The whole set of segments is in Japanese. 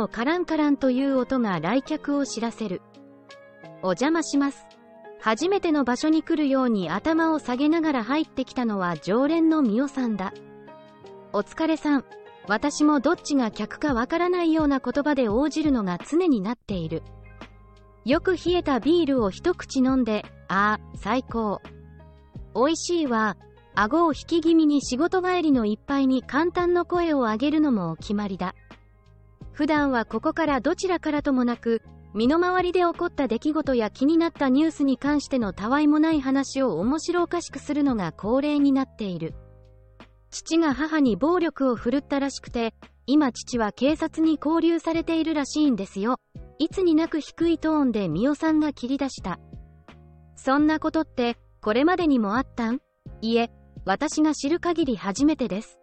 のカランカランという音が来客を知らせる。お邪魔します。初めての場所に来るように頭を下げながら入ってきたのは常連のミオさんだ。お疲れさん。私もどっちが客かわからないような言葉で応じるのが常になっている。よく冷えたビールを一口飲んで、ああ、最高。美味しいわ。顎を引き気味に仕事帰りの一杯に簡単の声を上げるのもお決まりだ。普段はここからどちらからともなく、身の回りで起こった出来事や気になったニュースに関してのたわいもない話を面白おかしくするのが恒例になっている。父が母に暴力を振るったらしくて、今父は警察に拘留されているらしいんですよ。いつになく低いトーンでミオさんが切り出した。そんなことって、これまでにもあったん？いえ、私が知る限り初めてです。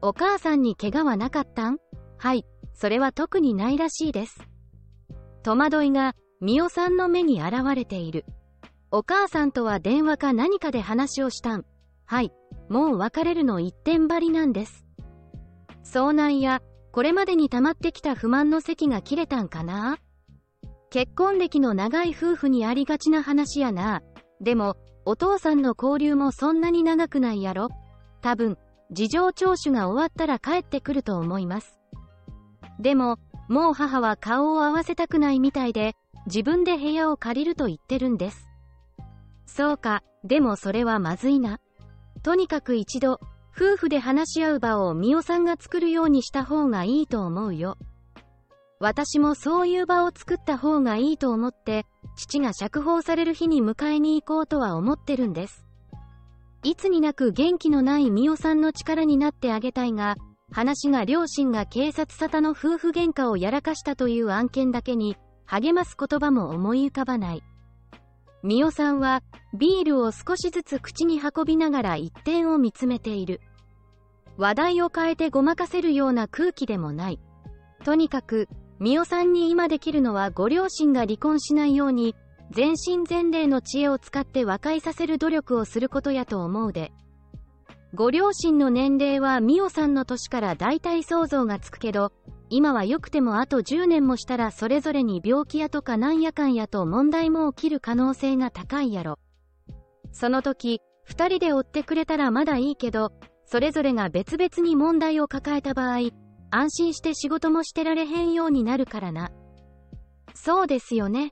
お母さんに怪我はなかったん？はい、それは特にないらしいです。戸惑いが、ミオさんの目に現れている。お母さんとは電話か何かで話をしたん。はい、もう別れるの一点張りなんです。遭難や、これまでに溜まってきた不満の席が切れたんかな？結婚歴の長い夫婦にありがちな話やな。でも、お父さんの交流もそんなに長くないやろ多分、事情聴取が終わったら帰ってくると思います。でも、もう母は顔を合わせたくないみたいで、自分で部屋を借りると言ってるんです。そうか、でもそれはまずいな。とにかく一度、夫婦で話し合う場をミオさんが作るようにした方がいいと思うよ。私もそういう場を作った方がいいと思って、父が釈放される日に迎えに行こうとは思ってるんです。いつになく元気のないミオさんの力になってあげたいが、話が両親が警察沙汰の夫婦喧嘩をやらかしたという案件だけに、励ます言葉も思い浮かばない。ミオさんは、ビールを少しずつ口に運びながら一点を見つめている。話題を変えてごまかせるような空気でもない。とにかく、ミオさんに今できるのはご両親が離婚しないように、全身全霊の知恵を使って和解させる努力をすることやと思うで。ご両親の年齢はミオさんの年から大体想像がつくけど、今は良くてもあと10年もしたらそれぞれに病気やとかなんやかんやと問題も起きる可能性が高いやろ。その時、二人で追ってくれたらまだいいけど、それぞれが別々に問題を抱えた場合、安心して仕事もしてられへんようになるからな。そうですよね。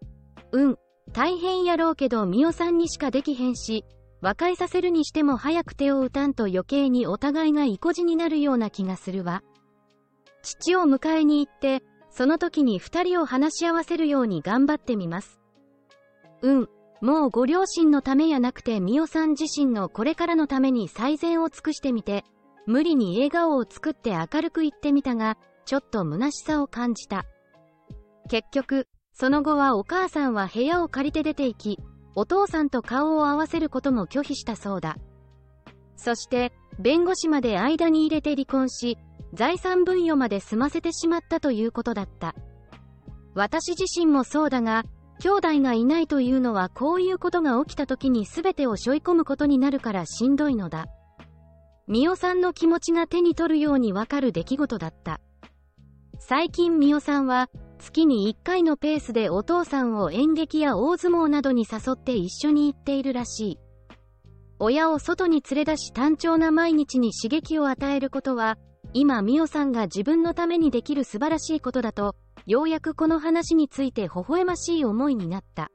うん。大変やろうけど、ミオさんにしかできへんし、和解させるにしても早く手を打たんと余計にお互いが意固地になるような気がするわ。父を迎えに行って、その時に二人を話し合わせるように頑張ってみます。うん、もうご両親のためやなくてミオさん自身のこれからのために最善を尽くしてみて、無理に笑顔を作って明るく言ってみたが、ちょっと虚しさを感じた。結局、その後はお母さんは部屋を借りて出て行き、お父さんと顔を合わせることも拒否したそうだ。そして、弁護士まで間に入れて離婚し、財産分与まで済ませてしまったということだった。私自身もそうだが、兄弟がいないというのはこういうことが起きた時に全てを背負い込むことになるからしんどいのだ。ミオさんの気持ちが手に取るようにわかる出来事だった。最近ミオさんは、月に1回のペースでお父さんを演劇や大相撲などに誘って一緒に行っているらしい。親を外に連れ出し単調な毎日に刺激を与えることは、今美桜さんが自分のためにできる素晴らしいことだと、ようやくこの話について微笑ましい思いになった。